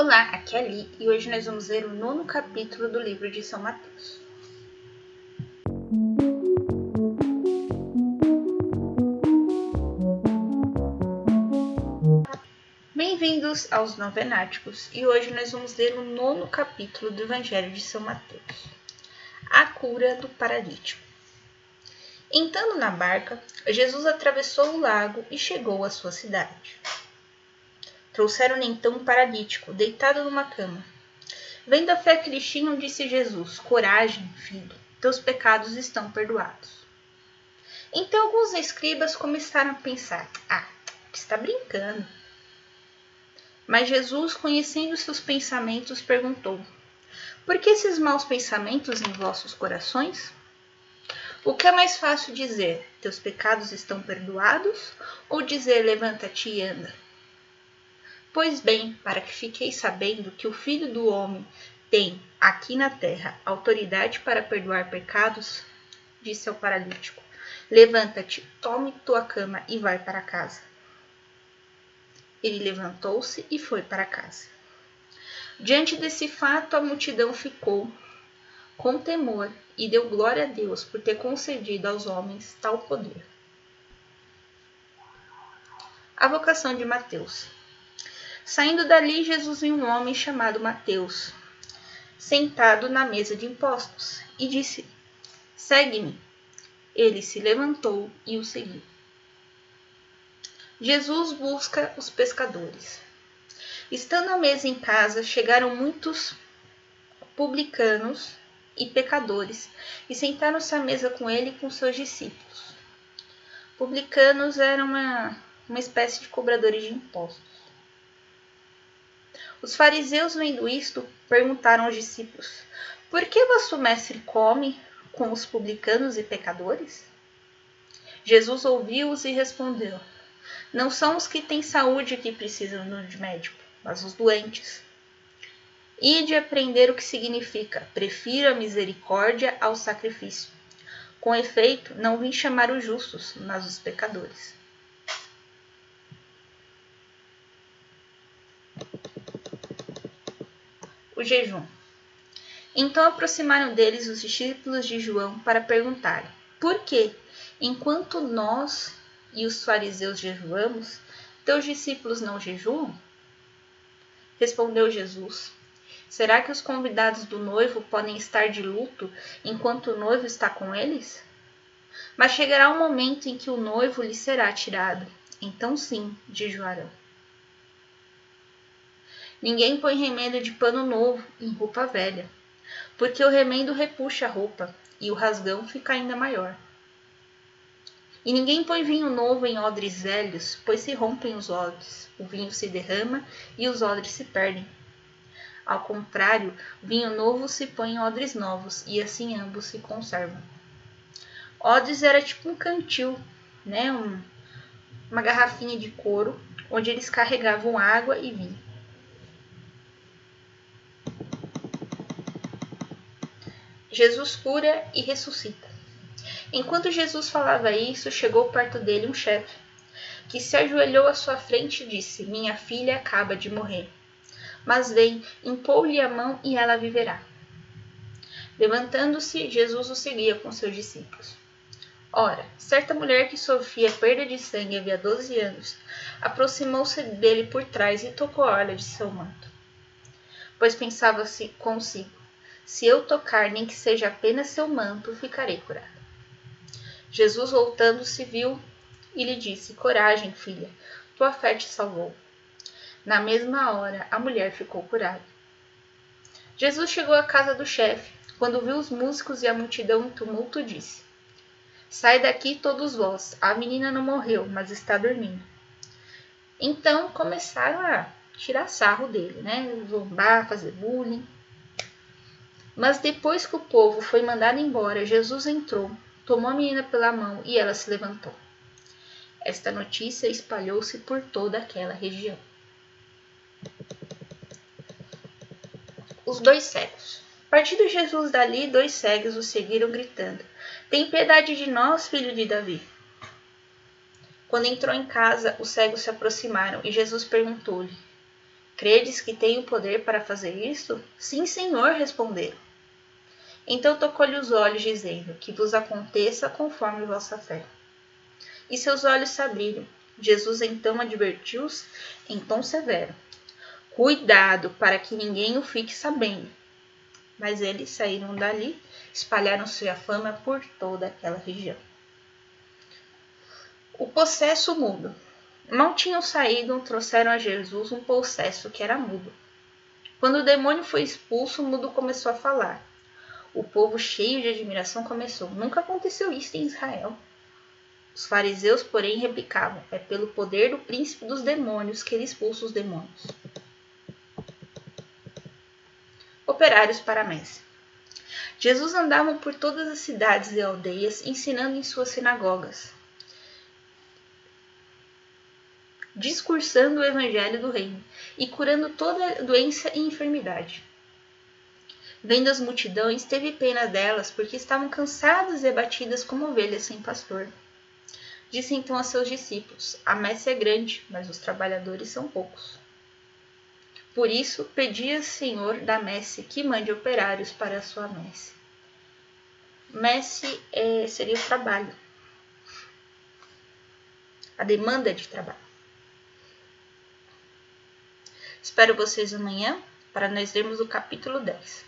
Olá, aqui é a Li e hoje nós vamos ler o nono capítulo do livro de São Mateus. Bem-vindos aos Novenáticos e hoje nós vamos ler o nono capítulo do Evangelho de São Mateus, a cura do paralítico. Entrando na barca, Jesus atravessou o lago e chegou à sua cidade. Trouxeram-lhe então paralítico, deitado numa cama. Vendo a fé que eles tinham, disse Jesus: Coragem, filho, teus pecados estão perdoados. Então alguns escribas começaram a pensar: Ah, está brincando. Mas Jesus, conhecendo seus pensamentos, perguntou: Por que esses maus pensamentos em vossos corações? O que é mais fácil dizer? Teus pecados estão perdoados? Ou dizer levanta-te e anda? Pois bem, para que fiqueis sabendo que o Filho do Homem tem aqui na terra autoridade para perdoar pecados, disse ao paralítico: Levanta-te, tome tua cama e vai para casa. Ele levantou-se e foi para casa. Diante desse fato, a multidão ficou com temor e deu glória a Deus por ter concedido aos homens tal poder. A vocação de Mateus. Saindo dali, Jesus viu um homem chamado Mateus, sentado na mesa de impostos, e disse: Segue-me. Ele se levantou e o seguiu. Jesus busca os pescadores. Estando à mesa em casa, chegaram muitos publicanos e pecadores e sentaram-se à mesa com ele e com seus discípulos. Publicanos eram uma, uma espécie de cobradores de impostos. Os fariseus, vendo isto, perguntaram aos discípulos: Por que vosso mestre come com os publicanos e pecadores? Jesus ouviu-os e respondeu: Não são os que têm saúde que precisam de médico, mas os doentes. E de aprender o que significa: prefiro a misericórdia ao sacrifício. Com efeito, não vim chamar os justos, mas os pecadores. O jejum. Então aproximaram deles os discípulos de João para perguntar: Por que, enquanto nós e os fariseus jejuamos, teus discípulos não jejuam? Respondeu Jesus: Será que os convidados do noivo podem estar de luto enquanto o noivo está com eles? Mas chegará um momento em que o noivo lhe será tirado, então sim jejuarão. Ninguém põe remendo de pano novo em roupa velha, porque o remendo repuxa a roupa e o rasgão fica ainda maior. E ninguém põe vinho novo em odres velhos, pois se rompem os odres, o vinho se derrama e os odres se perdem. Ao contrário, vinho novo se põe em odres novos, e assim ambos se conservam. Odres era tipo um cantil, né? Um, uma garrafinha de couro, onde eles carregavam água e vinho. Jesus cura e ressuscita. Enquanto Jesus falava isso, chegou perto dele um chefe, que se ajoelhou à sua frente e disse: Minha filha acaba de morrer. Mas vem, impou-lhe a mão e ela viverá. Levantando-se, Jesus o seguia com seus discípulos. Ora, certa mulher que sofria perda de sangue havia doze anos, aproximou-se dele por trás e tocou a orla de seu manto. Pois pensava-se consigo: se eu tocar, nem que seja apenas seu manto, ficarei curada. Jesus, voltando-se, viu e lhe disse: Coragem, filha, tua fé te salvou. Na mesma hora, a mulher ficou curada. Jesus chegou à casa do chefe. Quando viu os músicos e a multidão em tumulto, disse: Sai daqui todos vós, a menina não morreu, mas está dormindo. Então começaram a tirar sarro dele, né? Zombar, fazer bullying. Mas depois que o povo foi mandado embora, Jesus entrou, tomou a menina pela mão e ela se levantou. Esta notícia espalhou-se por toda aquela região. Os dois cegos. Partindo Jesus dali, dois cegos o seguiram gritando: Tem piedade de nós, filho de Davi. Quando entrou em casa, os cegos se aproximaram e Jesus perguntou-lhe: Credes que tenho poder para fazer isto? Sim, Senhor, responderam. Então tocou-lhe os olhos, dizendo: Que vos aconteça conforme vossa fé. E seus olhos se abriram. Jesus então advertiu-os em tom severo: Cuidado para que ninguém o fique sabendo. Mas eles saíram dali, espalharam sua fama por toda aquela região. O possesso mudo. Mal tinham saído, trouxeram a Jesus um possesso que era mudo. Quando o demônio foi expulso, o mudo começou a falar. O povo, cheio de admiração, começou: Nunca aconteceu isso em Israel. Os fariseus, porém, replicavam: É pelo poder do príncipe dos demônios que ele expulsa os demônios. Operários para a messe. Jesus andava por todas as cidades e aldeias, ensinando em suas sinagogas discursando o evangelho do reino e curando toda doença e enfermidade. Vendo as multidões, teve pena delas, porque estavam cansadas e abatidas como ovelhas sem pastor. Disse então a seus discípulos: A messe é grande, mas os trabalhadores são poucos. Por isso, pedi ao Senhor da messe que mande operários para a sua messe. Messe é, seria o trabalho, a demanda de trabalho. Espero vocês amanhã para nós lermos o capítulo 10.